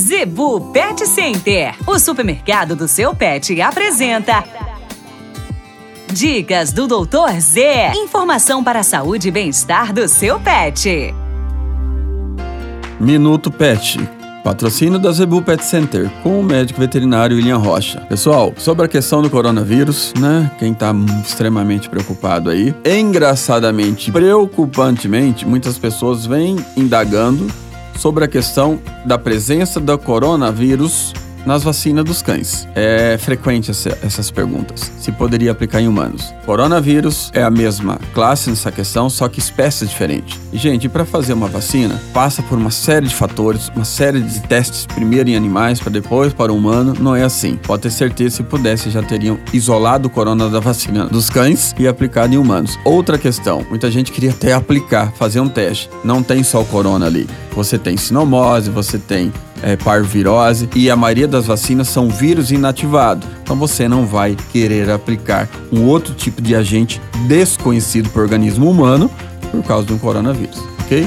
Zebu Pet Center, o supermercado do seu pet, apresenta. Dicas do Doutor Z. Informação para a saúde e bem-estar do seu pet. Minuto Pet. Patrocínio da Zebu Pet Center, com o médico veterinário William Rocha. Pessoal, sobre a questão do coronavírus, né? Quem tá extremamente preocupado aí. Engraçadamente, preocupantemente, muitas pessoas vêm indagando sobre a questão da presença do coronavírus nas vacinas dos cães. É frequente essa, essas perguntas. Se poderia aplicar em humanos. Coronavírus é a mesma classe nessa questão, só que espécies diferentes. E, gente, para fazer uma vacina, passa por uma série de fatores, uma série de testes, primeiro em animais, para depois para o humano. Não é assim. Pode ter certeza, se pudesse, já teriam isolado o corona da vacina dos cães e aplicado em humanos. Outra questão, muita gente queria até aplicar, fazer um teste. Não tem só o corona ali. Você tem sinomose, você tem é, parvirose e a maioria das vacinas são vírus inativado. Então você não vai querer aplicar um outro tipo de agente desconhecido para o organismo humano por causa de um coronavírus, ok?